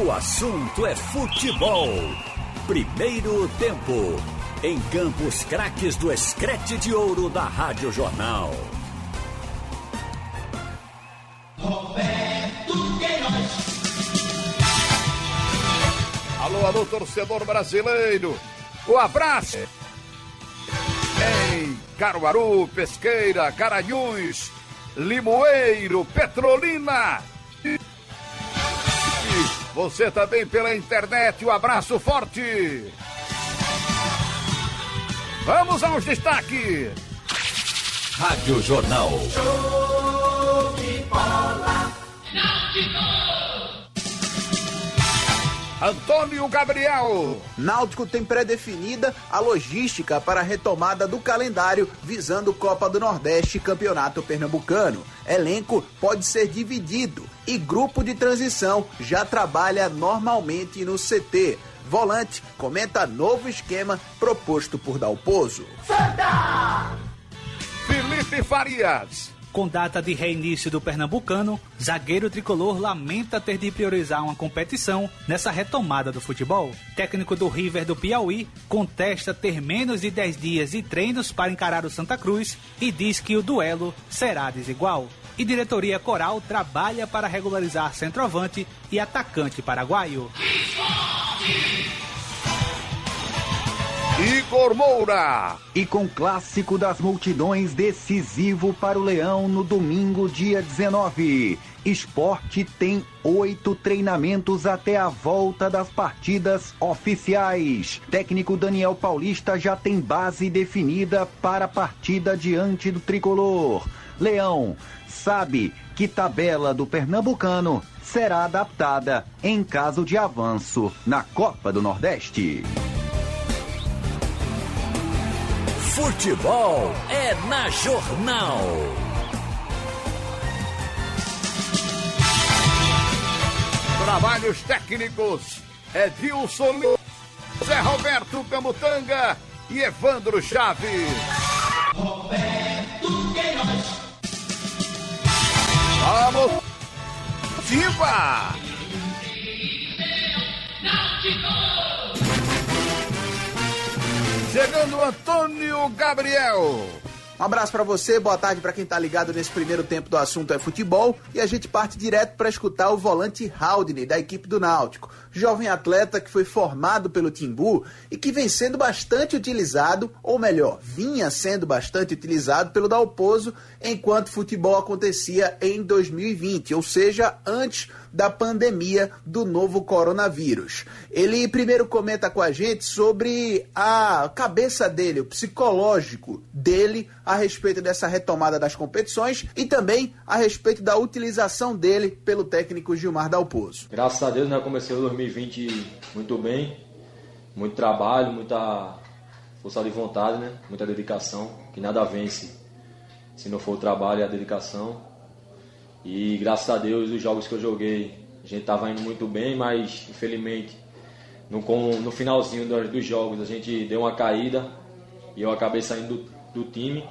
O assunto é futebol. Primeiro tempo. Em Campos Craques do Escrete de Ouro da Rádio Jornal. Roberto Queiroz. Alô, alô, torcedor brasileiro. O abraço. Em Caruaru, Pesqueira, Caranhuns, Limoeiro, Petrolina. Você também pela internet, um abraço forte. Vamos aos destaques. Rádio Jornal. Show de bola. Antônio Gabriel. Náutico tem pré-definida a logística para a retomada do calendário visando Copa do Nordeste e Campeonato Pernambucano. Elenco pode ser dividido e grupo de transição já trabalha normalmente no CT. Volante comenta novo esquema proposto por Dalpozo. Santa! Felipe Farias. Com data de reinício do Pernambucano, zagueiro tricolor lamenta ter de priorizar uma competição nessa retomada do futebol. Técnico do River do Piauí contesta ter menos de 10 dias de treinos para encarar o Santa Cruz e diz que o duelo será desigual. E diretoria coral trabalha para regularizar centroavante e atacante paraguaio. Igor Moura. E com clássico das multidões decisivo para o Leão no domingo, dia 19. Esporte tem oito treinamentos até a volta das partidas oficiais. Técnico Daniel Paulista já tem base definida para a partida diante do tricolor. Leão sabe que tabela do Pernambucano será adaptada em caso de avanço na Copa do Nordeste. Futebol é na Jornal. Trabalhos técnicos. Edilson Lima, Zé Roberto Camutanga e Evandro Chaves. Roberto Queiroz. Vamos. Viva! Chegando Antônio Gabriel. Um abraço para você, boa tarde para quem tá ligado nesse primeiro tempo do assunto é futebol e a gente parte direto para escutar o volante Haldane da equipe do Náutico, jovem atleta que foi formado pelo Timbu e que vem sendo bastante utilizado, ou melhor, vinha sendo bastante utilizado pelo Dalpozo enquanto futebol acontecia em 2020, ou seja, antes da pandemia do novo coronavírus. Ele primeiro comenta com a gente sobre a cabeça dele, o psicológico dele a respeito dessa retomada das competições e também a respeito da utilização dele pelo técnico Gilmar Dalpozo. Graças a Deus, né, comecei o 2020 muito bem, muito trabalho, muita força de vontade, né, muita dedicação, que nada vence se não for o trabalho e a dedicação. E graças a Deus, os jogos que eu joguei, a gente estava indo muito bem, mas infelizmente no, no finalzinho dos, jogos a gente deu uma caída e eu acabei saindo do, do time.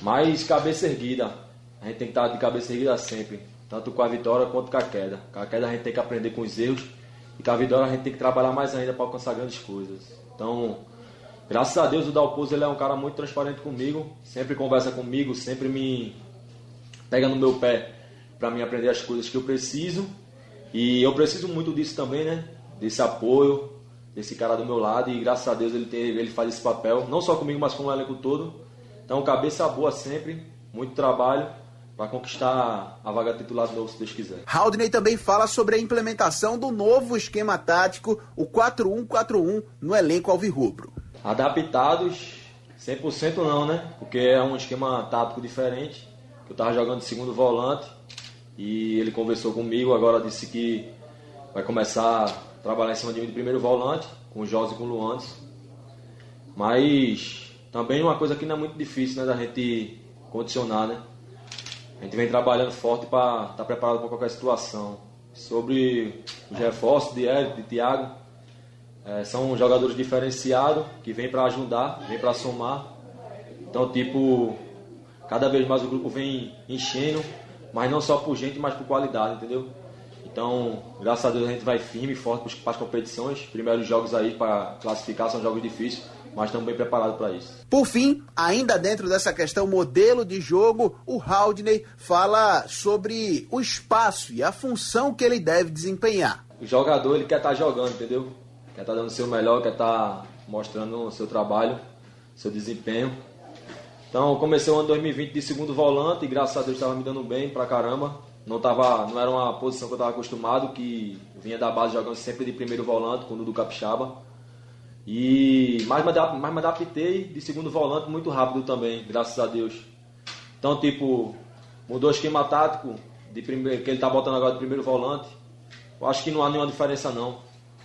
Mas cabeça erguida, a gente tem que estar de cabeça erguida sempre, tanto com a vitória quanto com a queda. Com a queda a gente tem que aprender com os erros e com vitória a gente tem que trabalhar mais ainda para alcançar grandes coisas. Então, graças a Deus o Dalpozo ele é um cara muito transparente comigo, sempre conversa comigo, sempre me pega no meu pé para mim aprender as coisas que eu preciso. E eu preciso muito disso também, né? Desse apoio, desse cara do meu lado. E graças a Deus ele, tem, ele faz esse papel, não só comigo, mas com o elenco todo. Então, cabeça boa sempre, muito trabalho para conquistar a vaga titular de novo, se Deus quiser. Haldney também fala sobre a implementação do novo esquema tático, o 4-1-4-1, no elenco alvirrubro. Adaptados, 100% não, né? Porque é um esquema tático diferente. Eu estava jogando de segundo volante e ele conversou comigo, agora disse que vai começar a trabalhar em cima de mim de primeiro volante, com o José e com o Luandes. Mas também uma coisa que não é muito difícil né, da gente condicionar, né? A gente vem trabalhando forte para estar tá preparado para qualquer situação. Sobre os reforços de Érico, de Thiago, é, são jogadores diferenciados que vêm para ajudar, vêm para somar. Então, tipo, cada vez mais o grupo vem enchendo mas não só por gente, mas por qualidade, entendeu? Então, graças a Deus a gente vai firme e forte para as competições. Primeiros jogos aí para classificar são jogos difíceis, mas estamos bem preparados para isso. Por fim, ainda dentro dessa questão modelo de jogo, o Haldney fala sobre o espaço e a função que ele deve desempenhar. O jogador ele quer estar tá jogando, entendeu? Quer estar tá dando o seu melhor, quer estar tá mostrando o seu trabalho, seu desempenho. Então, comecei o ano 2020 de segundo volante e graças a Deus estava me dando bem pra caramba. Não, tava, não era uma posição que eu estava acostumado, que vinha da base jogando sempre de primeiro volante com o Dudu Capixaba. E mais me, mais me adaptei de segundo volante muito rápido também, graças a Deus. Então, tipo, mudou o esquema tático de primeiro, que ele está botando agora de primeiro volante. Eu acho que não há nenhuma diferença não.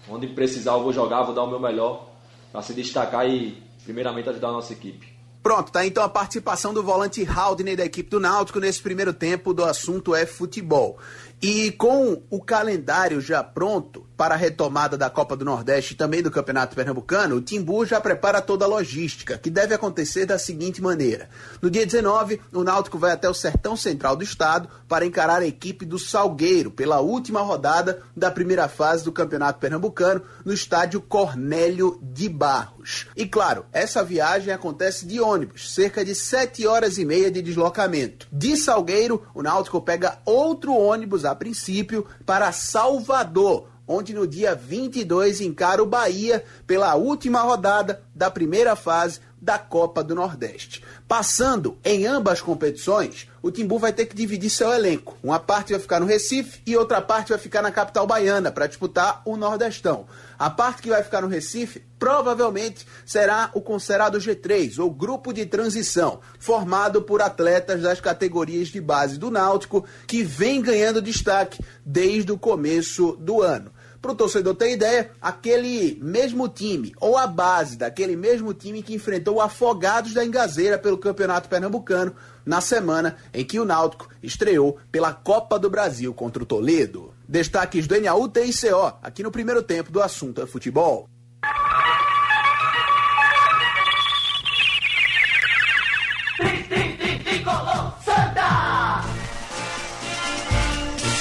Onde precisar eu vou jogar, vou dar o meu melhor para se destacar e primeiramente ajudar a nossa equipe. Pronto, tá então a participação do volante Haldney da equipe do Náutico nesse primeiro tempo do assunto é futebol. E com o calendário já pronto para a retomada da Copa do Nordeste e também do Campeonato Pernambucano, o Timbu já prepara toda a logística, que deve acontecer da seguinte maneira. No dia 19, o Náutico vai até o Sertão Central do Estado para encarar a equipe do Salgueiro pela última rodada da primeira fase do Campeonato Pernambucano no estádio Cornélio de Barros. E claro, essa viagem acontece de ônibus, cerca de 7 horas e meia de deslocamento. De Salgueiro, o Náutico pega outro ônibus a princípio, para Salvador, onde no dia 22 encara o Bahia pela última rodada da primeira fase da Copa do Nordeste. Passando em ambas competições, o Timbu vai ter que dividir seu elenco. Uma parte vai ficar no Recife e outra parte vai ficar na capital baiana para disputar o Nordestão. A parte que vai ficar no Recife provavelmente será o considerado G3, ou grupo de transição, formado por atletas das categorias de base do Náutico, que vem ganhando destaque desde o começo do ano. Para o torcedor ter ideia, aquele mesmo time, ou a base daquele mesmo time que enfrentou o Afogados da Engazeira pelo Campeonato Pernambucano na semana em que o Náutico estreou pela Copa do Brasil contra o Toledo. Destaques do NAU TICO, aqui no primeiro tempo do assunto é futebol.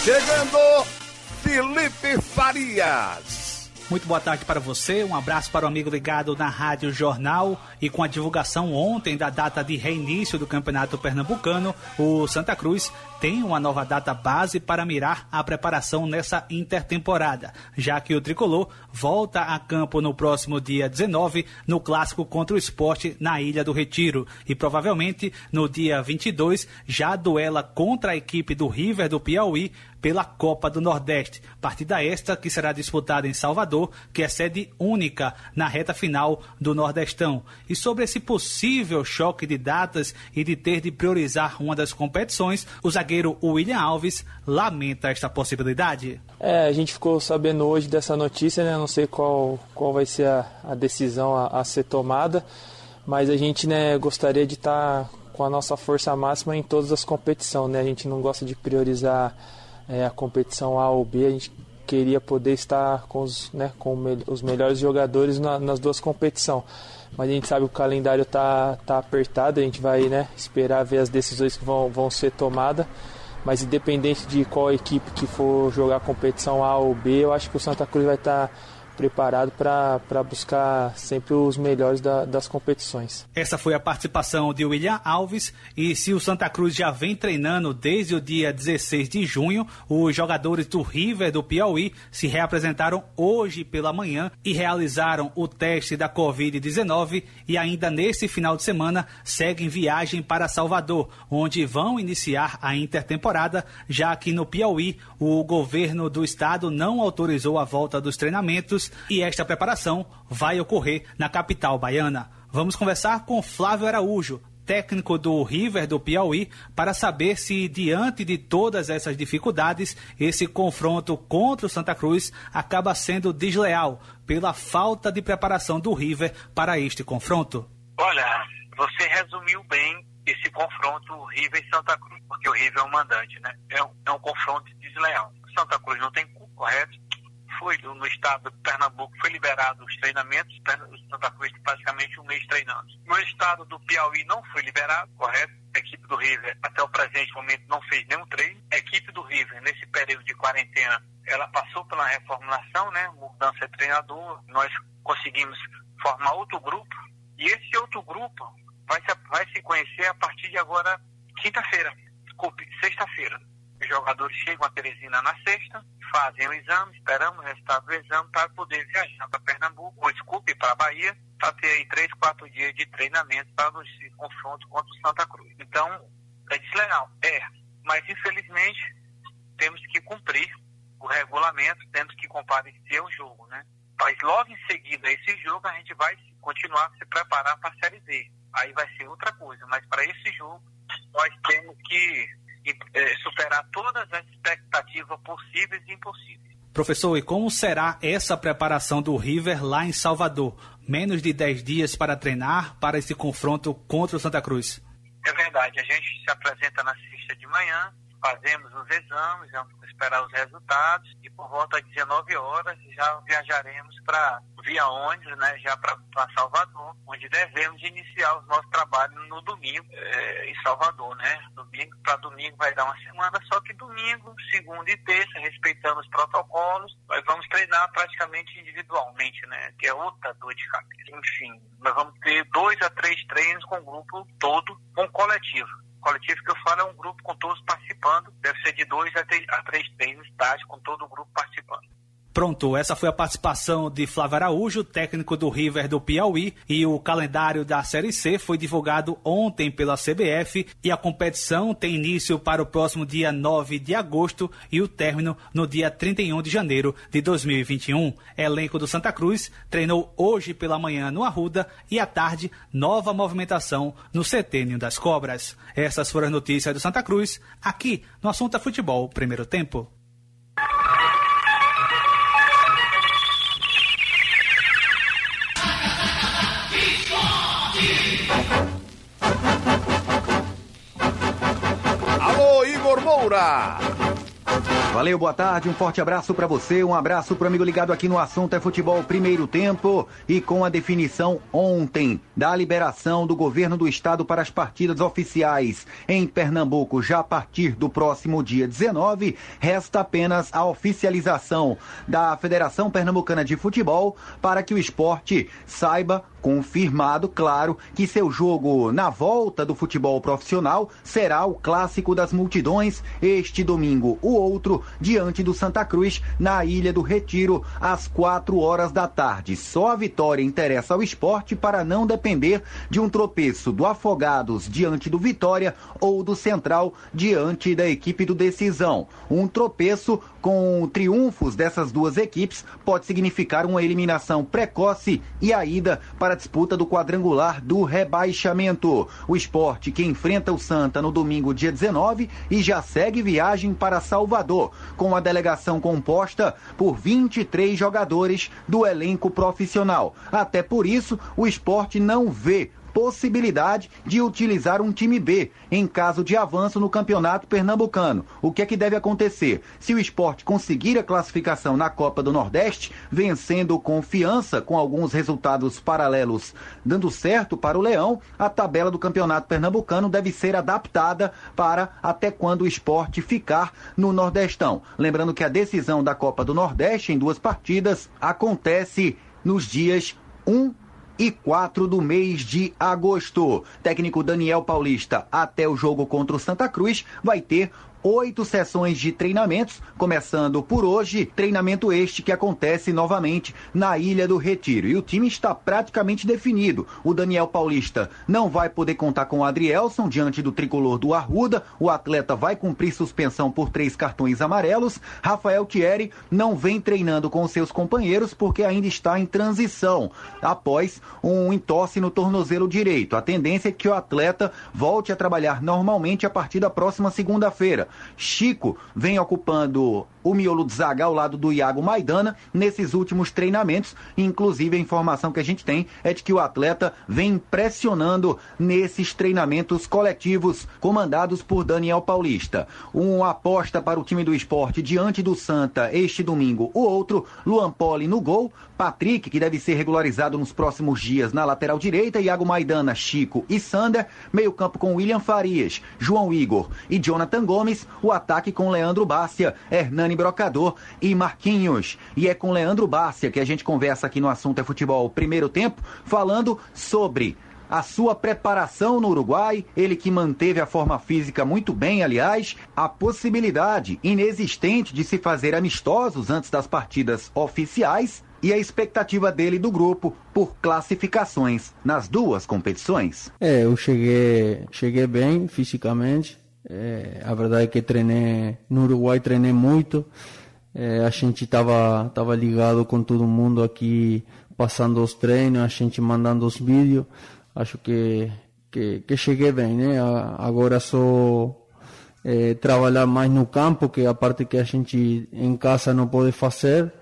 Chegando Felipe Farias. Muito boa tarde para você, um abraço para o amigo ligado na Rádio Jornal e com a divulgação ontem da data de reinício do Campeonato Pernambucano, o Santa Cruz tem uma nova data base para mirar a preparação nessa intertemporada, já que o tricolor volta a campo no próximo dia 19 no clássico contra o esporte na Ilha do Retiro e provavelmente no dia 22 já duela contra a equipe do River do Piauí pela Copa do Nordeste. Partida esta que será disputada em Salvador, que é sede única na reta final do Nordestão. E sobre esse possível choque de datas e de ter de priorizar uma das competições, o zagueiro William Alves lamenta esta possibilidade. É, a gente ficou sabendo hoje dessa notícia, né? Não sei qual, qual vai ser a, a decisão a, a, ser tomada, mas a gente né, gostaria de estar tá com a nossa força máxima em todas as competições, né? A gente não gosta de priorizar é, a competição A ou B, a gente queria poder estar com os, né, com os melhores jogadores na, nas duas competições. Mas a gente sabe que o calendário está tá apertado, a gente vai né, esperar ver as decisões que vão, vão ser tomadas. Mas independente de qual equipe que for jogar competição A ou B, eu acho que o Santa Cruz vai estar. Tá preparado para buscar sempre os melhores da, das competições. Essa foi a participação de William Alves e se o Santa Cruz já vem treinando desde o dia 16 de junho, os jogadores do River do Piauí se reapresentaram hoje pela manhã e realizaram o teste da Covid-19 e ainda nesse final de semana seguem viagem para Salvador, onde vão iniciar a intertemporada, já que no Piauí o governo do estado não autorizou a volta dos treinamentos e esta preparação vai ocorrer na capital baiana. Vamos conversar com Flávio Araújo, técnico do River do Piauí, para saber se, diante de todas essas dificuldades, esse confronto contra o Santa Cruz acaba sendo desleal pela falta de preparação do River para este confronto. Olha, você resumiu bem esse confronto River e Santa Cruz, porque o River é o mandante, né? É um, é um confronto desleal. Santa Cruz não tem culpa, correto? Foi no estado de Pernambuco, foi liberado os treinamentos, Santa Cruz praticamente um mês treinando. No estado do Piauí não foi liberado, correto? A equipe do River, até o presente momento, não fez nenhum treino. A equipe do River, nesse período de quarentena, ela passou pela reformulação, né? Mudança de treinador. Nós conseguimos formar outro grupo e esse outro grupo vai se, vai se conhecer a partir de agora, quinta-feira. Desculpe, sexta-feira. Os jogadores chegam a Teresina na sexta, fazem o exame, esperamos o resultado do exame para poder viajar para Pernambuco, ou desculpe, para a Bahia, para ter aí três, quatro dias de treinamento para o confronto contra o Santa Cruz. Então, é desleal? É, mas infelizmente temos que cumprir o regulamento, temos que comparecer ao jogo, né? Mas logo em seguida a esse jogo a gente vai continuar a se preparar para a Série Z. Aí vai ser outra coisa, mas para esse jogo nós temos que é, superar todas as expectativas possíveis e impossíveis. Professor, e como será essa preparação do River lá em Salvador? Menos de 10 dias para treinar para esse confronto contra o Santa Cruz. É verdade, a gente se apresenta na sexta de manhã, fazemos os exames, vamos esperar os resultados e por volta de 19 horas já viajaremos para via ônibus, né, já para Salvador, onde devemos iniciar os nossos trabalhos no domingo é, em Salvador, né? Domingo para domingo vai dar uma semana, só que domingo, segunda e terça, respeitando os protocolos, nós vamos treinar praticamente individualmente, né? Que é outra dor de cabeça. Enfim, nós vamos ter dois a três treinos com o grupo todo, com coletivo coletivo que eu falo é um grupo com todos participando, deve ser de dois a três, a três treinos estágio com todo o grupo participando. Pronto, essa foi a participação de Flávio Araújo, técnico do River do Piauí, e o calendário da Série C foi divulgado ontem pela CBF e a competição tem início para o próximo dia 9 de agosto e o término no dia 31 de janeiro de 2021. Elenco do Santa Cruz treinou hoje pela manhã no Arruda e à tarde nova movimentação no Setênio das Cobras. Essas foram as notícias do Santa Cruz, aqui no Assunto é Futebol, primeiro tempo. Moura. Valeu, boa tarde, um forte abraço para você, um abraço pro amigo ligado aqui no assunto é futebol primeiro tempo e com a definição ontem da liberação do governo do estado para as partidas oficiais em Pernambuco já a partir do próximo dia 19, resta apenas a oficialização da Federação Pernambucana de Futebol para que o esporte saiba confirmado, claro, que seu jogo na volta do futebol profissional será o clássico das multidões este domingo, o outro diante do Santa Cruz na Ilha do Retiro às quatro horas da tarde. Só a vitória interessa ao esporte para não depender de um tropeço do Afogados diante do Vitória ou do Central diante da equipe do Decisão. Um tropeço com triunfos dessas duas equipes pode significar uma eliminação precoce e a ida para a disputa do quadrangular do rebaixamento. O esporte que enfrenta o Santa no domingo, dia 19, e já segue viagem para Salvador, com a delegação composta por 23 jogadores do elenco profissional. Até por isso, o esporte não vê possibilidade de utilizar um time B em caso de avanço no campeonato pernambucano. O que é que deve acontecer? Se o esporte conseguir a classificação na Copa do Nordeste, vencendo confiança com alguns resultados paralelos dando certo para o Leão, a tabela do campeonato pernambucano deve ser adaptada para até quando o esporte ficar no Nordestão. Lembrando que a decisão da Copa do Nordeste em duas partidas acontece nos dias 1 e 4 do mês de agosto. Técnico Daniel Paulista, até o jogo contra o Santa Cruz, vai ter oito sessões de treinamentos, começando por hoje, treinamento este que acontece novamente na Ilha do Retiro. E o time está praticamente definido. O Daniel Paulista não vai poder contar com o Adrielson diante do tricolor do Arruda. O atleta vai cumprir suspensão por três cartões amarelos. Rafael Thierry não vem treinando com seus companheiros porque ainda está em transição após um entorse no tornozelo direito. A tendência é que o atleta volte a trabalhar normalmente a partir da próxima segunda-feira. Chico vem ocupando o miolo de zaga ao lado do Iago Maidana nesses últimos treinamentos. Inclusive, a informação que a gente tem é de que o atleta vem impressionando nesses treinamentos coletivos comandados por Daniel Paulista. Uma aposta para o time do esporte diante do Santa este domingo. O outro, Luan Poli no gol. Patrick, que deve ser regularizado nos próximos dias na lateral direita. Iago Maidana, Chico e Sander. Meio-campo com William Farias, João Igor e Jonathan Gomes o ataque com Leandro Bárcia, Hernani Brocador e Marquinhos. E é com Leandro Bárcia que a gente conversa aqui no Assunto é Futebol Primeiro Tempo, falando sobre a sua preparação no Uruguai, ele que manteve a forma física muito bem, aliás, a possibilidade inexistente de se fazer amistosos antes das partidas oficiais e a expectativa dele do grupo por classificações nas duas competições. É, eu cheguei, cheguei bem fisicamente. É, a verdade é que treinei no Uruguai, treinei muito. É, a gente estava tava ligado com todo mundo aqui, passando os treinos, a gente mandando os vídeos. Acho que, que, que cheguei bem, né? Agora só é, trabalhar mais no campo, que é a parte que a gente em casa não pode fazer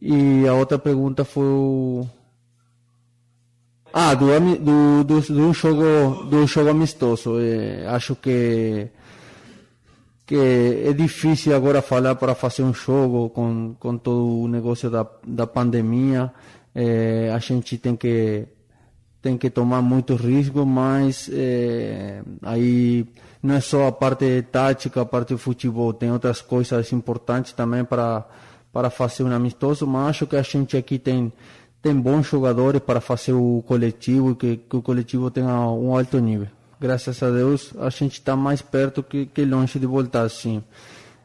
e a outra pergunta foi o... Ah, do, do, do, do, jogo, do jogo amistoso. É, acho que, que é difícil agora falar para fazer um jogo com, com todo o negócio da, da pandemia. É, a gente tem que, tem que tomar muito risco, mas é, aí não é só a parte tática, a parte do futebol, tem outras coisas importantes também para para fazer um amistoso, mas acho que a gente aqui tem tem bons jogadores para fazer o coletivo e que, que o coletivo tenha um alto nível. Graças a Deus a gente está mais perto que, que longe de voltar assim.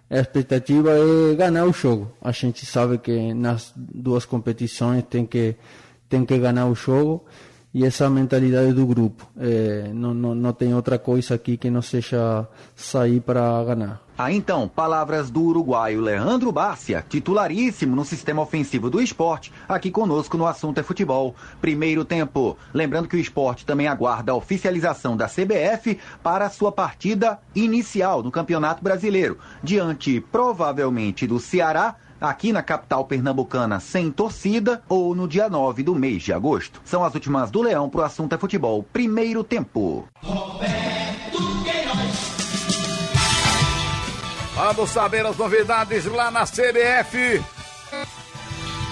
A expectativa é ganhar o jogo. A gente sabe que nas duas competições tem que tem que ganhar o jogo e essa mentalidade do grupo. É, não, não, não tem outra coisa aqui que não seja sair para ganhar. Ah, então, palavras do uruguaio Leandro Bárcia, titularíssimo no sistema ofensivo do esporte, aqui conosco no Assunto é Futebol. Primeiro tempo. Lembrando que o esporte também aguarda a oficialização da CBF para a sua partida inicial no Campeonato Brasileiro, diante provavelmente do Ceará aqui na capital pernambucana sem torcida ou no dia 9 do mês de agosto. São as últimas do Leão pro assunto é futebol. Primeiro tempo. Roberto Queiroz. Vamos saber as novidades lá na CBF.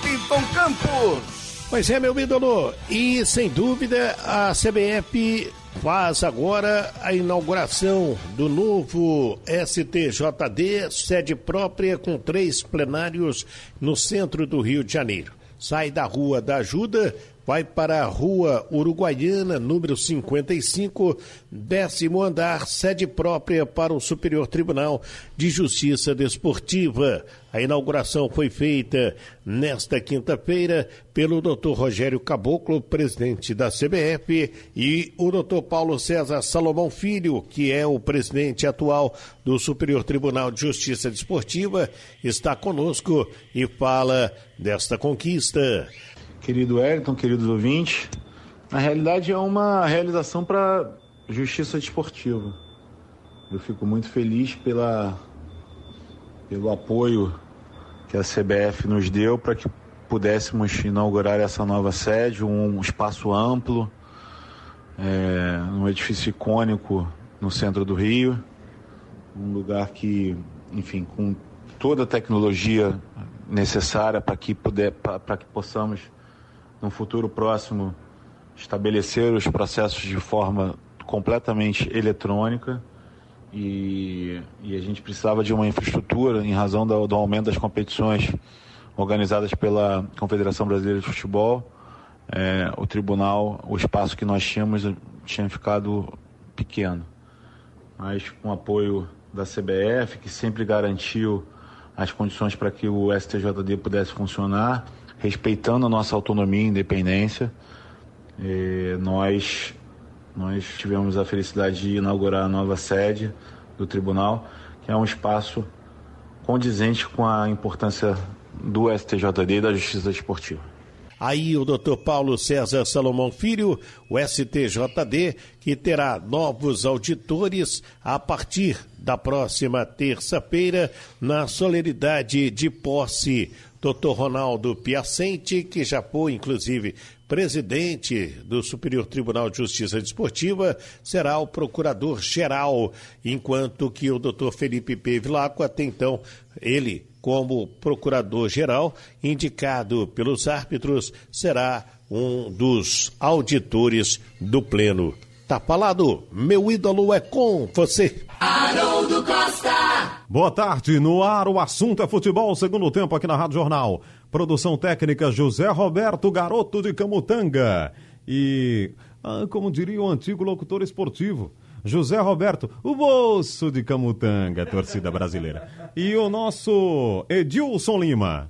Pinton Campos. Pois é, meu ídolo. E sem dúvida a CBF faz agora a inauguração do novo STJD, sede própria com três plenários no centro do Rio de Janeiro. Sai da Rua da Ajuda vai para a Rua Uruguaiana, número 55, décimo andar, sede própria para o Superior Tribunal de Justiça Desportiva. A inauguração foi feita nesta quinta-feira pelo Dr. Rogério Caboclo, presidente da CBF, e o Dr. Paulo César Salomão Filho, que é o presidente atual do Superior Tribunal de Justiça Desportiva, está conosco e fala desta conquista querido Wellington, queridos ouvintes. Na realidade, é uma realização para justiça desportiva. Eu fico muito feliz pela, pelo apoio que a CBF nos deu para que pudéssemos inaugurar essa nova sede, um espaço amplo, é, um edifício icônico no centro do Rio, um lugar que, enfim, com toda a tecnologia necessária para que, para que possamos no futuro próximo, estabelecer os processos de forma completamente eletrônica e, e a gente precisava de uma infraestrutura em razão do, do aumento das competições organizadas pela Confederação Brasileira de Futebol. É, o tribunal, o espaço que nós tínhamos tinha ficado pequeno. Mas com apoio da CBF, que sempre garantiu as condições para que o STJD pudesse funcionar, respeitando a nossa autonomia e independência. E nós, nós tivemos a felicidade de inaugurar a nova sede do tribunal, que é um espaço condizente com a importância do STJD e da justiça esportiva. Aí o doutor Paulo César Salomão Filho, o STJD, que terá novos auditores a partir da próxima terça-feira, na solenidade de posse Dr. Ronaldo Piacente, que já foi, inclusive, presidente do Superior Tribunal de Justiça Desportiva, será o procurador-geral, enquanto que o Dr. Felipe P. Vilaco, até então, ele, como procurador-geral, indicado pelos árbitros, será um dos auditores do Pleno. Tá falado, meu ídolo é com você. Haroldo Costa! Boa tarde, no ar o assunto é futebol, segundo tempo aqui na Rádio Jornal. Produção técnica José Roberto Garoto de Camutanga. E, ah, como diria o antigo locutor esportivo, José Roberto, o moço de Camutanga, torcida brasileira. E o nosso Edilson Lima.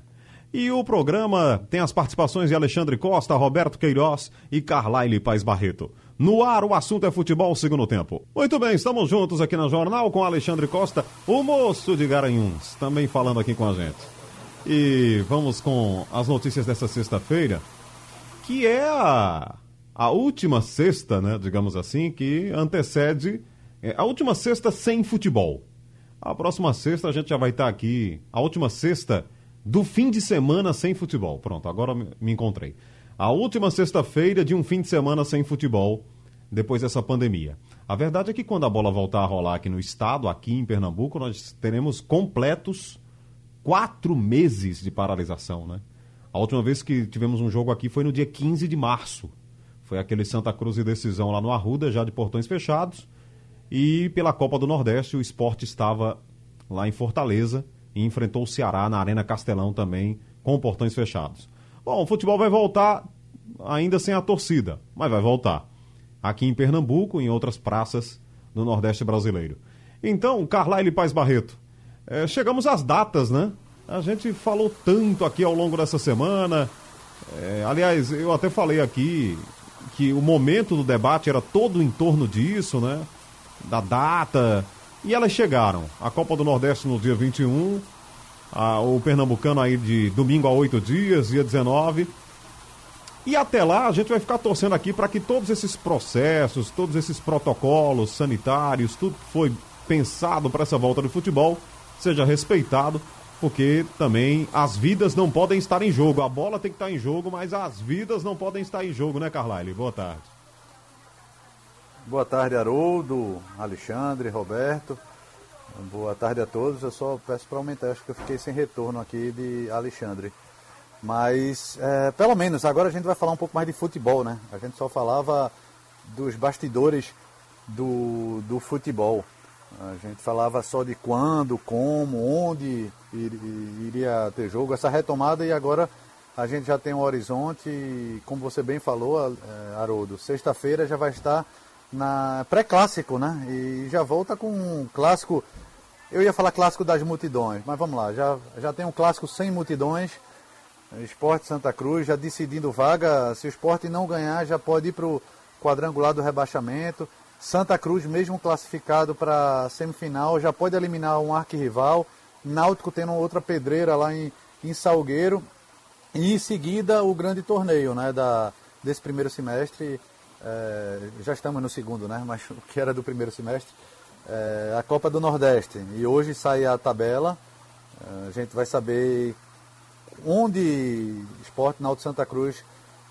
E o programa tem as participações de Alexandre Costa, Roberto Queiroz e Carlaile Paz Barreto. No ar, o assunto é futebol segundo tempo. Muito bem, estamos juntos aqui na Jornal com Alexandre Costa, o moço de Garanhuns, também falando aqui com a gente. E vamos com as notícias dessa sexta-feira, que é a, a última sexta, né, digamos assim, que antecede é, a última sexta sem futebol. A próxima sexta a gente já vai estar aqui, a última sexta do fim de semana sem futebol. Pronto, agora me encontrei. A última sexta-feira de um fim de semana sem futebol, depois dessa pandemia. A verdade é que quando a bola voltar a rolar aqui no estado, aqui em Pernambuco, nós teremos completos quatro meses de paralisação, né? A última vez que tivemos um jogo aqui foi no dia 15 de março. Foi aquele Santa Cruz e decisão lá no Arruda, já de portões fechados. E pela Copa do Nordeste, o esporte estava lá em Fortaleza e enfrentou o Ceará na Arena Castelão também, com portões fechados. Bom, o futebol vai voltar ainda sem a torcida, mas vai voltar. Aqui em Pernambuco em outras praças do Nordeste brasileiro. Então, Carlyle Paz Barreto, é, chegamos às datas, né? A gente falou tanto aqui ao longo dessa semana. É, aliás, eu até falei aqui que o momento do debate era todo em torno disso, né? Da data, e elas chegaram. A Copa do Nordeste no dia 21, o Pernambucano aí de domingo a oito dias, dia 19. E até lá a gente vai ficar torcendo aqui para que todos esses processos, todos esses protocolos sanitários, tudo que foi pensado para essa volta do futebol seja respeitado, porque também as vidas não podem estar em jogo. A bola tem que estar em jogo, mas as vidas não podem estar em jogo, né, Carlyle? Boa tarde. Boa tarde, Haroldo, Alexandre, Roberto. Boa tarde a todos. Eu só peço para aumentar, acho que eu fiquei sem retorno aqui de Alexandre. Mas, é, pelo menos, agora a gente vai falar um pouco mais de futebol, né? A gente só falava dos bastidores do, do futebol. A gente falava só de quando, como, onde iria ter jogo, essa retomada e agora a gente já tem um horizonte, e, como você bem falou, é, Haroldo, sexta-feira já vai estar na pré-clássico, né? E já volta com um clássico. Eu ia falar clássico das multidões, mas vamos lá, já, já tem um clássico sem multidões. Esporte Santa Cruz já decidindo vaga. Se o esporte não ganhar, já pode ir para o quadrangular do rebaixamento. Santa Cruz, mesmo classificado para semifinal, já pode eliminar um arquirrival. Náutico tendo outra pedreira lá em, em Salgueiro. E em seguida o grande torneio né, da, desse primeiro semestre é, já estamos no segundo, né? Mas o que era do primeiro semestre, é, a Copa do Nordeste. E hoje sai a tabela, é, a gente vai saber onde Esporte Náutico Santa Cruz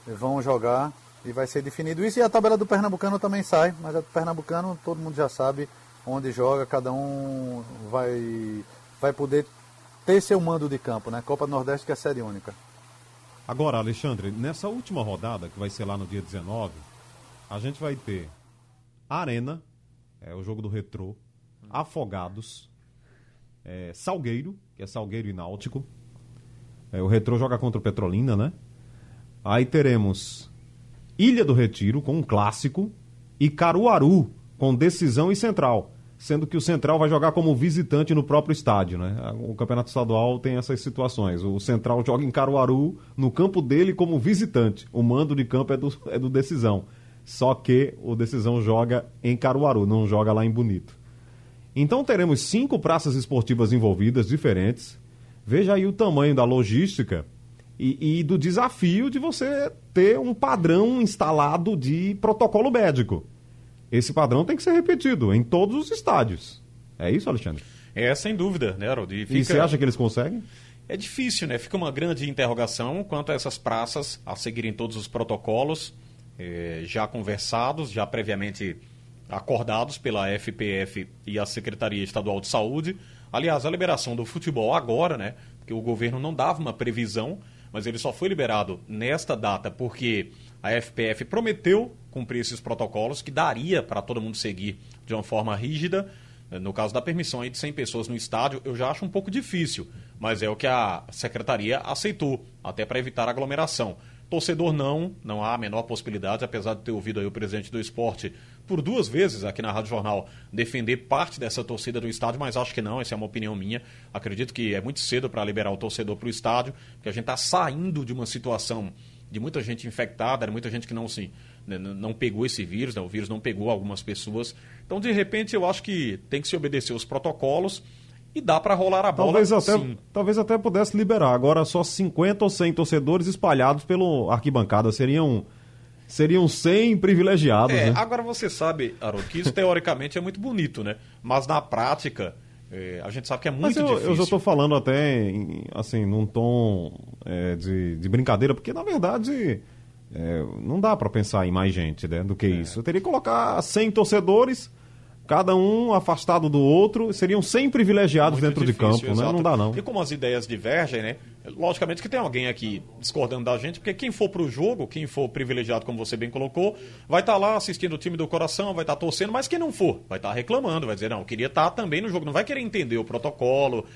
vão jogar e vai ser definido isso. E a tabela do Pernambucano também sai, mas a do Pernambucano todo mundo já sabe onde joga, cada um vai, vai poder ter seu mando de campo, né? Copa do Nordeste que é a série única. Agora, Alexandre, nessa última rodada, que vai ser lá no dia 19, a gente vai ter Arena, é o jogo do Retrô, Afogados, é, Salgueiro, que é Salgueiro e Náutico. É, o Retrô joga contra o Petrolina, né? Aí teremos Ilha do Retiro, com um clássico, e Caruaru, com decisão e central. Sendo que o Central vai jogar como visitante no próprio estádio, né? O Campeonato Estadual tem essas situações. O Central joga em Caruaru, no campo dele, como visitante. O mando de campo é do, é do decisão. Só que o Decisão joga em Caruaru, não joga lá em Bonito. Então teremos cinco praças esportivas envolvidas, diferentes. Veja aí o tamanho da logística e, e, do desafio de você ter um padrão instalado de protocolo médico. Esse padrão tem que ser repetido em todos os estádios. É isso, Alexandre? É, sem dúvida, né, Harold? E, fica... e você acha que eles conseguem? É difícil, né? Fica uma grande interrogação quanto a essas praças a seguirem todos os protocolos eh, já conversados, já previamente acordados pela FPF e a Secretaria Estadual de Saúde. Aliás, a liberação do futebol agora, né? Porque o governo não dava uma previsão, mas ele só foi liberado nesta data porque a FPF prometeu cumprir esses protocolos que daria para todo mundo seguir de uma forma rígida No caso da permissão aí de 100 pessoas no estádio, eu já acho um pouco difícil, mas é o que a secretaria aceitou, até para evitar aglomeração. Torcedor não, não há a menor possibilidade, apesar de ter ouvido aí o presidente do esporte por duas vezes aqui na Rádio Jornal defender parte dessa torcida do estádio, mas acho que não, essa é uma opinião minha. Acredito que é muito cedo para liberar o torcedor para o estádio, porque a gente está saindo de uma situação de muita gente infectada, muita gente que não se né, não pegou esse vírus, né, o vírus não pegou algumas pessoas. Então, de repente, eu acho que tem que se obedecer os protocolos e dá para rolar a bola. Talvez até, sim. talvez até pudesse liberar. Agora, só 50 ou 100 torcedores espalhados pelo arquibancada seriam seriam 100 privilegiados, É, né? agora você sabe, Haroldo, que isso teoricamente é muito bonito, né? Mas na prática, é, a gente sabe que é Mas muito eu, difícil. eu já estou falando até, em, assim, num tom é, de, de brincadeira, porque na verdade é, não dá para pensar em mais gente né, do É. que isso. Eu teria que colocar 100 torcedores, cada um afastado do outro, seriam 100 privilegiados Muito dentro de difícil, campo, né? exato. Não dá não. E como as ideias divergem, né? Logicamente que tem alguém aqui discordando da gente, porque quem for pro jogo, quem for privilegiado, como você bem colocou, vai estar lá assistindo o time do coração, vai estar torcendo, mas quem não for, vai estar reclamando, vai dizer, não, eu queria estar também no jogo, não vai querer entender o protocolo,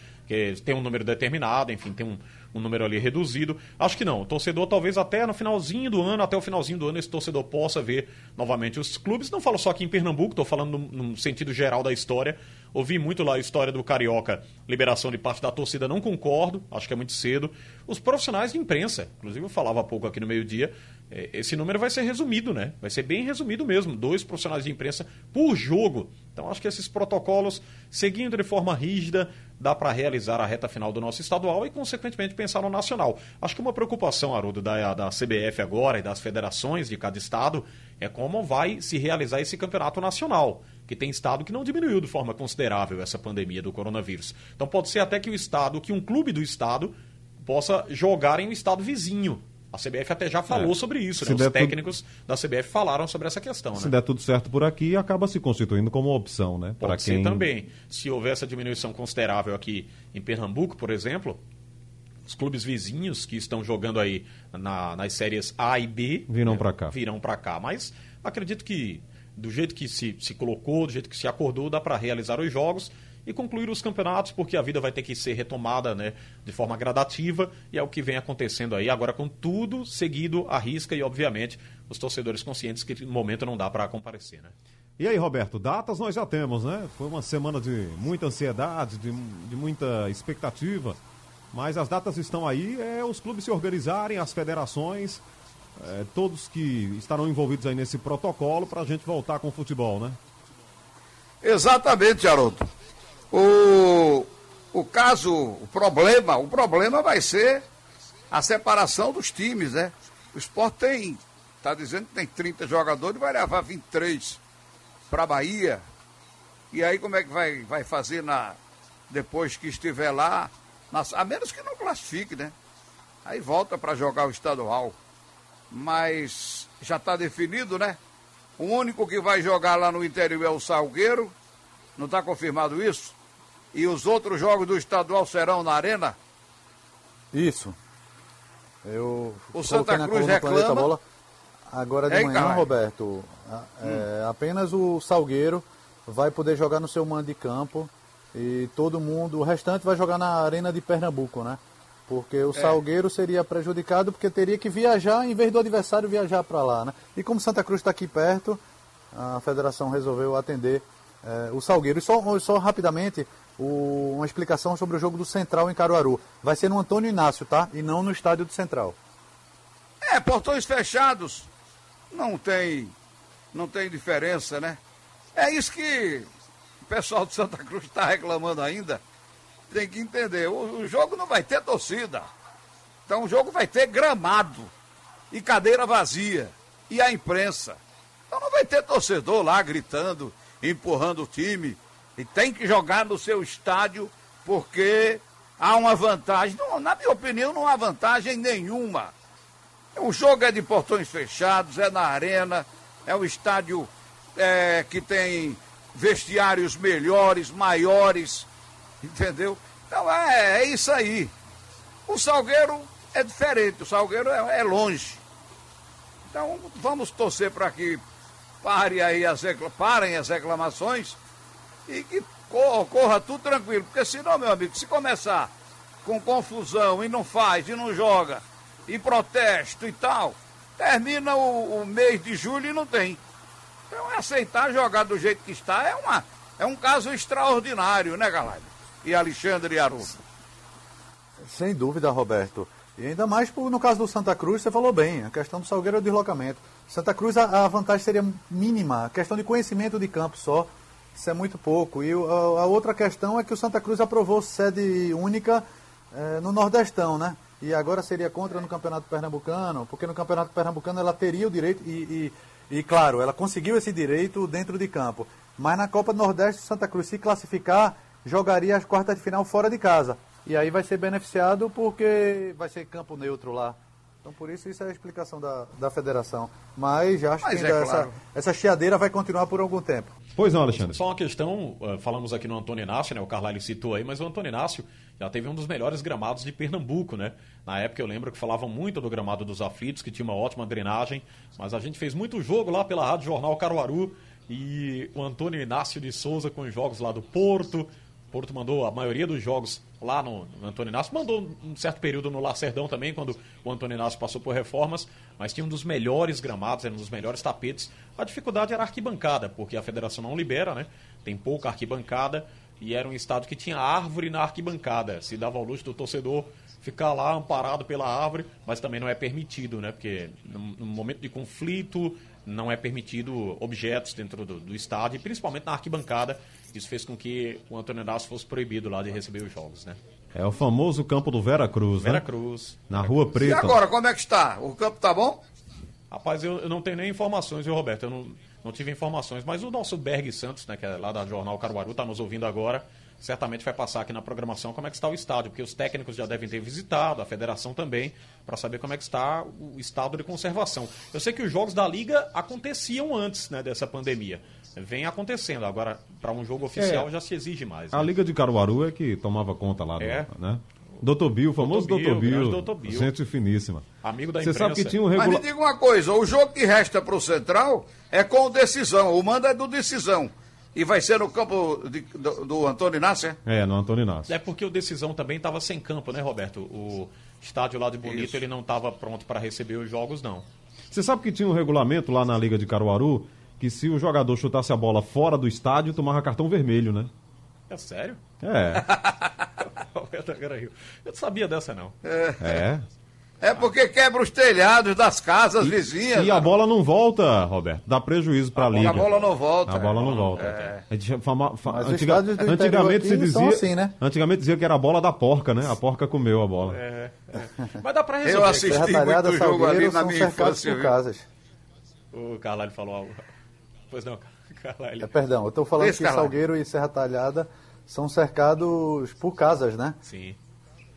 tem um número determinado, enfim, tem um, um número ali reduzido. Acho que não. O torcedor, talvez até no finalzinho do ano, até o finalzinho do ano, esse torcedor possa ver novamente os clubes. Não falo só aqui em Pernambuco, estou falando num, num sentido geral da história. Ouvi muito lá a história do Carioca, liberação de parte da torcida, não concordo, acho que é muito cedo. Os profissionais de imprensa, inclusive eu falava há pouco aqui no meio-dia, esse número vai ser resumido, né? Vai ser bem resumido mesmo, dois profissionais de imprensa por jogo. Então acho que esses protocolos, seguindo de forma rígida, dá para realizar a reta final do nosso estadual e, consequentemente, pensar no nacional. Acho que uma preocupação, Haroldo, da, da CBF agora e das federações de cada estado é como vai se realizar esse campeonato nacional, que tem estado que não diminuiu de forma considerável essa pandemia do coronavírus. Então pode ser até que o estado, que um clube do estado possa jogar em um estado vizinho. A CBF até já falou É. sobre isso, né? Os tudo- técnicos da CBF falaram sobre essa questão, Se né? der tudo certo por aqui, acaba se constituindo como opção, né? Ser quem... também. Se houver essa diminuição considerável aqui em Pernambuco, por exemplo, os clubes vizinhos que estão jogando aí na- nas séries A e B Virão né, pra cá. Virão para cá. Mas acredito que do jeito que se, se colocou, do jeito que se acordou, dá para realizar os jogos e concluir os campeonatos, porque a vida vai ter que ser retomada né, de forma gradativa e é o que vem acontecendo aí. Agora, com tudo seguido à risca e, obviamente, os torcedores conscientes que no momento não dá para comparecer. Né? E aí, Roberto, datas nós já temos, né? Foi uma semana de muita ansiedade, de, de muita expectativa, mas as datas estão aí, é os clubes se organizarem, as federações, é, todos que estarão envolvidos aí nesse protocolo para a gente voltar com o futebol, né? Exatamente, Haroldo. O, o caso, o problema, o problema vai ser a separação dos times, né? O esporte tem, tá dizendo que tem 30 jogadores, vai levar 23 para Bahia. E aí como é que vai, vai fazer na, depois que estiver lá? nas- a menos que não classifique, né? Aí volta para jogar o estadual. Mas já está definido, né? O único que vai jogar lá no interior é o Salgueiro. Não está confirmado isso? E os outros jogos do estadual serão na Arena? Isso. Eu O Santa na Cruz reclama. Bola. Agora de Ei, manhã, caralho. Roberto, é, apenas o Salgueiro vai poder jogar no seu mando de campo e todo mundo, o restante vai jogar na Arena de Pernambuco, né? Porque o É. Salgueiro seria prejudicado porque teria que viajar em vez do adversário viajar para lá, né? E como Santa Cruz está aqui perto, a federação resolveu atender eh, o Salgueiro. E só, só rapidamente, o- uma explicação sobre o jogo do Central em Caruaru. Vai ser no Antônio Inácio, tá? E não no estádio do Central. É, portões fechados. Não tem, não tem diferença, né? É isso que o pessoal de Santa Cruz está reclamando ainda. Tem que entender. O, o jogo não vai ter torcida. Então o jogo vai ter gramado e cadeira vazia. E a imprensa. Então não vai ter torcedor lá gritando, empurrando o time. E tem que jogar no seu estádio porque há uma vantagem. Não, na minha opinião, não há vantagem nenhuma. O jogo é de portões fechados, é na arena, é um estádio é, que tem vestiários melhores, maiores, entendeu? Então é, é isso aí. O Salgueiro é diferente, o Salgueiro é, é longe. Então vamos torcer para que pare aí as, parem as reclamações e que cor- corra tudo tranquilo, porque senão, meu amigo, se começar com confusão e não faz, e não joga, e protesto e tal, termina o, o mês de julho e não tem. Então aceitar jogar do jeito que está, é, uma, é um caso extraordinário, né, Galay? E Alexandre Haroldo. Sem dúvida, Roberto. E ainda mais no caso do Santa Cruz, você falou bem, a questão do Salgueiro é o deslocamento. Santa Cruz, a, vantagem seria mínima, a questão de conhecimento de campo só, isso é muito pouco. E o- a, outra questão é que o Santa Cruz aprovou sede única eh, no Nordestão, né? E agora seria contra no Campeonato Pernambucano, porque no Campeonato Pernambucano ela teria o direito, e, e, e, claro, ela conseguiu esse direito dentro de campo. Mas na Copa do Nordeste, Santa Cruz, se classificar, jogaria as quartas de final fora de casa. E aí vai ser beneficiado porque vai ser campo neutro lá. Então, por isso, isso é a explicação da, da federação. Mas acho Mas que é ainda claro. essa, essa chiadeira vai continuar por algum tempo. Pois não, Alexandre. Só uma questão, eh, falamos aqui no Antônio Inácio, né? O Carlyle citou aí, mas o Antônio Inácio já teve um dos melhores gramados de Pernambuco, né? Na época eu lembro que falavam muito do gramado dos aflitos, que tinha uma ótima drenagem, mas a gente fez muito jogo lá pela Rádio Jornal Caruaru e o Antônio Inácio de Souza com os jogos lá do Porto. Porto mandou a maioria dos jogos lá no, no Antônio Inácio. Mandou um certo período no Lacerdão também, quando o Antônio Inácio passou por reformas. Mas tinha um dos melhores gramados, era um dos melhores tapetes. A dificuldade era a arquibancada, porque a federação não libera, né? Tem pouca arquibancada. E era um estado que tinha árvore na arquibancada. Se dava ao luxo do torcedor ficar lá amparado pela árvore, mas também não é permitido, né? Porque num momento de conflito não é permitido objetos dentro do, do estádio, principalmente na arquibancada. Isso fez com que o Antônio Inácio fosse proibido lá de receber os jogos, né? É o famoso campo do Vera Cruz, né? Vera Cruz. Na Rua E Preta. agora, como é que está? O campo tá bom? Rapaz, eu, eu não tenho nem informações, viu, Roberto? Eu não, não tive informações, mas o nosso Berg Santos, né, que é lá da Jornal Caruaru, está nos ouvindo agora. Certamente vai passar aqui na programação como é que está o estádio, porque os técnicos já devem ter visitado, a federação também, para saber como é que está o estado de conservação. Eu sei que os jogos da Liga aconteciam antes né, dessa pandemia. Vem acontecendo. Agora, para um jogo oficial É. já se exige mais. A né? Liga de Caruaru é que tomava conta lá, do- É. né? Doutor Bill, o famoso Dr. Bill, Doutor Bill. Gente finíssima. Amigo da Você sabe que tinha um Mas me regulamento. diga uma coisa, o jogo que resta pro Central é com o Decisão. O mando é do Decisão. E vai ser no campo de- do, do Antônio Inácio, é? É, no Antônio Inácio. É porque o Decisão também estava sem campo, né, Roberto? O estádio lá de Bonito, Isso. ele não estava pronto para receber os jogos, não. Você sabe que tinha um regulamento lá na Liga de Caruaru que se o jogador chutasse a bola fora do estádio, tomava cartão vermelho, né? É sério? É. Eu não sabia dessa, não. É. É porque quebra os telhados das casas vizinhas. E a bola não volta, Roberto. Dá prejuízo pra Liga. A bola não volta. A bola não É. volta. É. A fama- antiga- antigamente se dizia, assim, né? antigamente dizia que era a bola da porca, né? A porca comeu a bola. É, é. Mas dá para resolver. Eu assisti muito jogo ali na minha infância. casas. O Carlalho falou algo. Pois não, Carlalho. É, perdão, eu estou falando Esse que. Salgueiro e Serra Talhada são cercados por casas, né? Sim.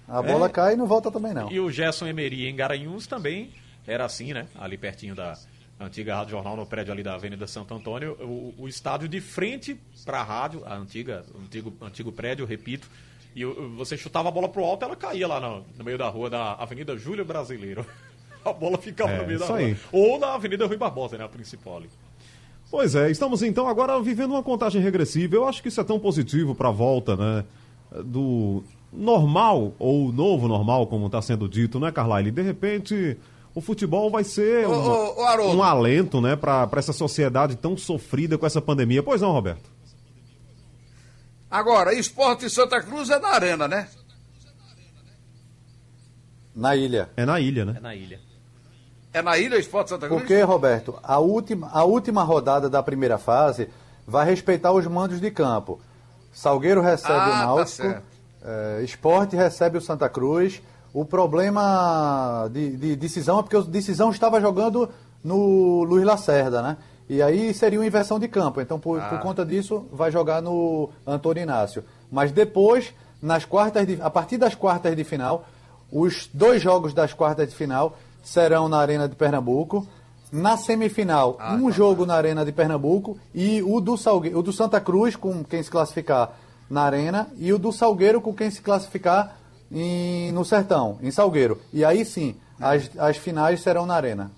A bola É. cai e não volta também não. E o Gerson Emery em Garanhuns também era assim, né? Ali pertinho da antiga Rádio Jornal, no prédio ali da Avenida Santo Antônio. O, o estádio de frente para a rádio, a antiga, o antigo, antigo prédio, repito. E você chutava a bola pro alto, ela caía lá no, no meio da rua da Avenida Júlio Brasileiro. A bola ficava É, no meio da isso rua. aí. Ou na Avenida Rui Barbosa, né? A principal ali. Pois é, estamos então agora vivendo uma contagem regressiva. Eu acho que isso é tão positivo para a volta, né? Do normal, ou novo normal, como está sendo dito, né, Carlyle? De repente, o futebol vai ser Ô, uma- ô, ô, um alento, né, para essa sociedade tão sofrida com essa pandemia. Pois não, Roberto? Agora, esporte Santa Cruz é na arena, né? Na ilha. É na ilha, né? É na ilha. É na ilha esporte Santa Cruz? Porque, Roberto, a última, a última rodada da primeira fase vai respeitar os mandos de campo. Salgueiro recebe Ah, o tá Náutico, certo. eh, Esporte recebe o Santa Cruz. O problema de, de decisão é porque o decisão estava jogando no Luiz Lacerda, né? E aí seria uma inversão de campo. Então, por, Ah. por conta disso, vai jogar no Antônio Inácio. Mas depois, nas quartas de, a partir das quartas de final, os dois jogos das quartas de final serão na Arena de Pernambuco. Na semifinal, Ah, um tá. jogo na Arena de Pernambuco e o do, Salgue... o do Santa Cruz, com quem se classificar na Arena, e o do Salgueiro, com quem se classificar em... no Sertão, em Salgueiro. E aí sim, as, as finais serão na Arena.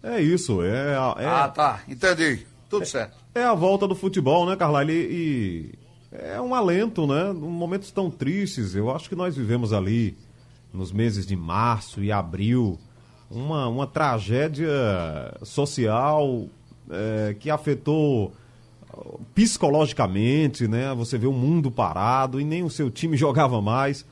É isso, é, a- é, Ah, tá. Entendi. Tudo certo. é a volta do futebol, né, Carlyle? E é um alento, né? Momentos tão tristes. Eu acho que nós vivemos ali, nos meses de março e abril, uma, uma tragédia social é, que afetou psicologicamente, né? Você vê o mundo parado e nem o seu time jogava mais.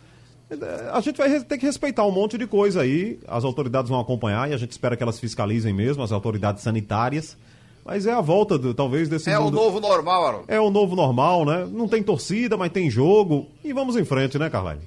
A gente vai ter que respeitar um monte de coisa aí. As autoridades vão acompanhar e a gente espera que elas fiscalizem mesmo, as autoridades sanitárias. Mas é a volta, do, talvez, desse É mundo... o novo normal, Haroldo. É o novo normal, né? Não tem torcida, mas tem jogo. E vamos em frente, né, Carlyle?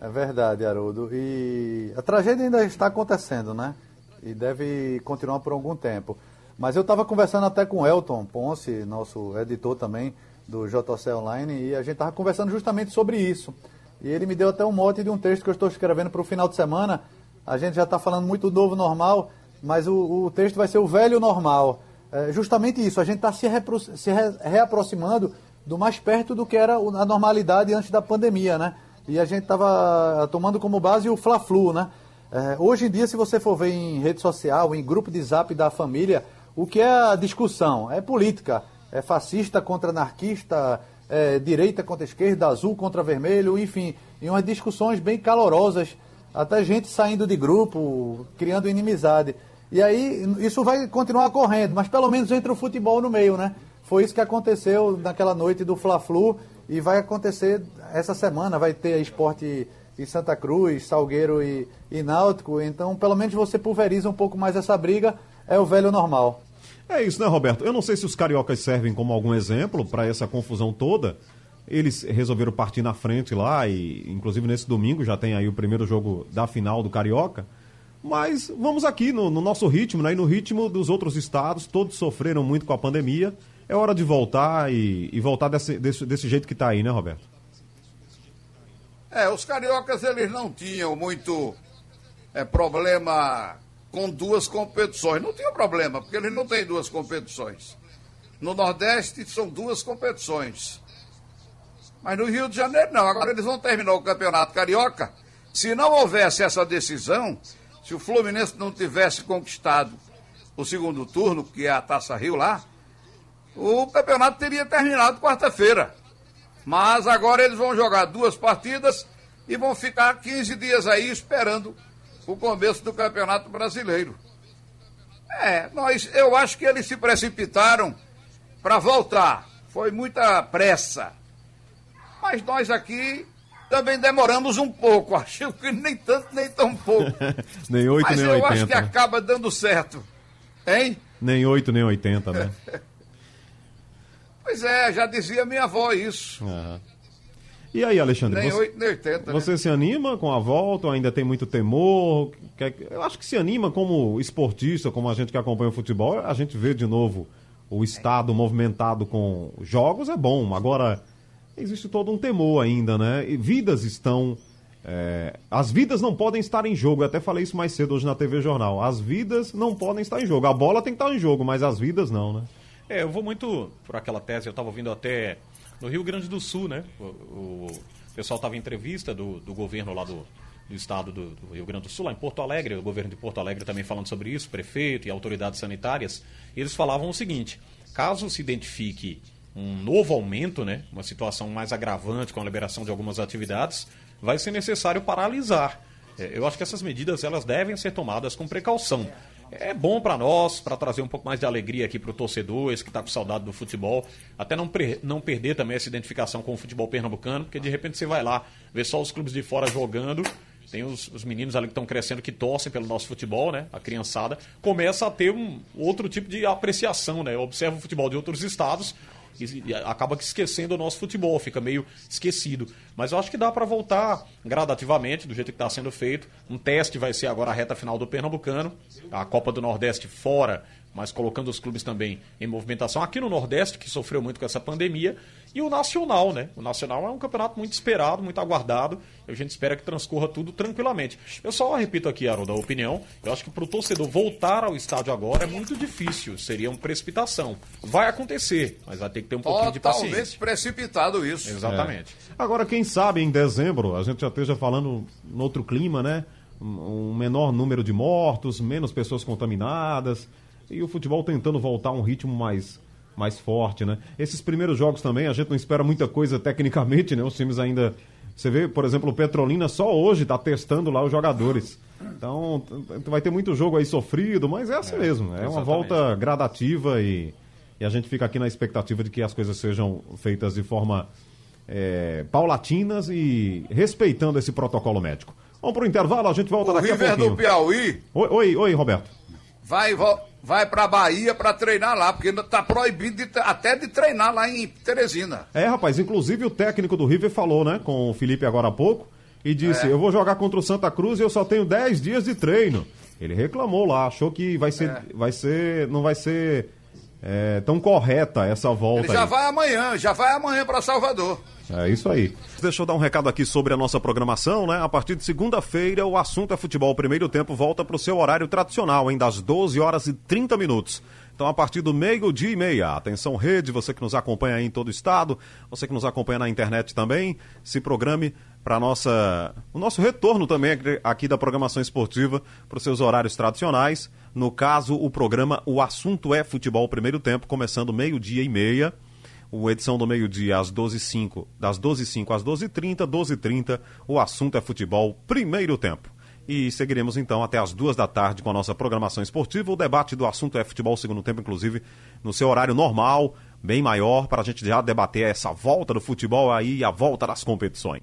É verdade, Haroldo. E a tragédia ainda está acontecendo, né? E deve continuar por algum tempo. Mas eu estava conversando até com o Elton Ponce, nosso editor também do JC Online, e a gente estava conversando justamente sobre isso. E ele me deu até um mote de um texto que eu estou escrevendo para o final de semana. A gente já está falando muito do novo normal, mas o, o texto vai ser o velho normal. É justamente isso, a gente está se, se re- reaproximando do mais perto do que era a normalidade antes da pandemia, né? E a gente estava tomando como base o Fla-Flu, né? É, hoje em dia, se você for ver em rede social, em grupo de zap da família, o que é a discussão? É política. É fascista contra anarquista, é direita contra esquerda, azul contra vermelho, enfim. E umas discussões bem calorosas. Até gente saindo de grupo, criando inimizade. E aí, isso vai continuar correndo, mas pelo menos entra o futebol no meio, né? Foi isso que aconteceu naquela noite do Fla-Flu e vai acontecer essa semana. Vai ter esporte em Santa Cruz, Salgueiro e, e Náutico. Então, pelo menos você pulveriza um pouco mais essa briga. É o velho normal. É isso, né, Roberto? Eu não sei se os cariocas servem como algum exemplo para essa confusão toda. Eles resolveram partir na frente lá e, inclusive, nesse domingo já tem aí o primeiro jogo da final do Carioca. Mas vamos aqui no, no nosso ritmo, né? E no ritmo dos outros estados, todos sofreram muito com a pandemia. É hora de voltar e, e voltar desse, desse, desse jeito que tá aí, né, Roberto? É, os cariocas eles não tinham muito é, problema com duas competições. Não tinha problema, porque eles não têm duas competições. No Nordeste são duas competições. Mas no Rio de Janeiro não. Agora eles vão terminar o Campeonato Carioca. Se não houvesse essa decisão, se o Fluminense não tivesse conquistado o segundo turno, que é a Taça Rio lá, o campeonato teria terminado quarta-feira. Mas agora eles vão jogar duas partidas e vão ficar 15 dias aí esperando o começo do Campeonato Brasileiro. É, nós, eu acho que eles se precipitaram para voltar. Foi muita pressa. Mas nós aqui também demoramos um pouco. Acho que nem tanto, nem tão pouco. nem 8, Mas nem eu 80. acho que acaba dando certo. Hein? Nem 8, nem 80, né? Pois é, já dizia minha avó isso. Aham. E aí, Alexandre? Nem você, 8, nem 80. né? você se anima com a volta ou ainda tem muito temor? Eu acho que se anima como esportista, como a gente que acompanha o futebol, a gente vê de novo o estado movimentado com jogos, é bom. Agora, existe todo um temor ainda, né? E vidas estão. é, as vidas não podem estar em jogo. Eu até falei isso mais cedo hoje na TV Jornal. As vidas não podem estar em jogo. A bola tem que estar em jogo, mas as vidas não, né? É, eu vou muito por aquela tese, eu estava ouvindo até no Rio Grande do Sul, né? O, o pessoal estava em entrevista do, do governo lá do, do estado do, do Rio Grande do Sul, lá em Porto Alegre, o governo de Porto Alegre também falando sobre isso, prefeito e autoridades sanitárias, eles falavam o seguinte: caso se identifique um novo aumento, né? Uma situação mais agravante com a liberação de algumas atividades, vai ser necessário paralisar. É, Eu acho que essas medidas elas devem ser tomadas com precaução. É bom para nós, para trazer um pouco mais de alegria aqui para o torcedor, esse que está com saudade do futebol, até não, não perder também essa identificação com o futebol pernambucano, porque de repente você vai lá ver só os clubes de fora jogando, tem os, os meninos ali que estão crescendo que torcem pelo nosso futebol, né? A criançada começa a ter um outro tipo de apreciação, né? Observa o futebol de outros estados e, acaba que esquecendo o nosso futebol, fica meio esquecido. Mas eu acho que dá para voltar gradativamente, do jeito que está sendo feito. Um teste vai ser agora a reta final do Pernambucano, a Copa do Nordeste fora, mas colocando os clubes também em movimentação. Aqui no Nordeste, que sofreu muito com essa pandemia, e o Nacional, né? O Nacional é um campeonato muito esperado, muito aguardado. E a gente espera que transcorra tudo tranquilamente. Eu só repito aqui, Haroldo, a opinião. Eu acho que para o torcedor voltar ao estádio agora é muito difícil. Seria uma precipitação. Vai acontecer, mas vai ter que ter um pouquinho de Totalmente paciência. precipitado isso. Exatamente. É. Agora, quem sabe em dezembro a gente já esteja falando no outro clima, né? Um menor número de mortos, menos pessoas contaminadas e o futebol tentando voltar a um ritmo mais mais forte, né? Esses primeiros jogos também, a gente não espera muita coisa tecnicamente, né? Os times ainda. Você vê, por exemplo, o Petrolina só hoje está testando lá os jogadores. Então, vai ter muito jogo aí sofrido, mas é assim é, mesmo. É exatamente. uma volta gradativa e, e a gente fica aqui na expectativa de que as coisas sejam feitas de forma é, paulatinas e respeitando esse protocolo médico. Vamos para o intervalo, a gente volta o daqui River a pouquinho. do Piauí. Oi, oi, oi Roberto. Vai, vai para Bahia para treinar lá, porque está proibido de, até de treinar lá em Teresina. É, rapaz, inclusive o técnico do River falou, né, com o Felipe agora há pouco, e disse: é. Eu vou jogar contra o Santa Cruz e eu só tenho 10 dias de treino. Ele reclamou lá, achou que vai ser. É. Vai ser não vai ser é, tão correta essa volta. Ele já aí. vai amanhã, já vai amanhã para Salvador. É isso aí. Deixa eu dar um recado aqui sobre a nossa programação, né? A partir de segunda-feira, o assunto é futebol. O primeiro tempo volta para o seu horário tradicional, hein? Das 12 horas e 30 minutos. Então, a partir do meio-dia e meia, atenção rede, você que nos acompanha aí em todo o estado, você que nos acompanha na internet também, se programe para nossa o nosso retorno também aqui da programação esportiva para os seus horários tradicionais. No caso, o programa O Assunto é Futebol Primeiro Tempo, começando meio-dia e meia o edição do meio-dia às 12h05, das 12h05 às 12h30, 12h30, o assunto é futebol, primeiro tempo. E seguiremos então até as duas da tarde com a nossa programação esportiva. O debate do assunto é futebol, segundo tempo, inclusive, no seu horário normal, bem maior, para a gente já debater essa volta do futebol aí e a volta das competições.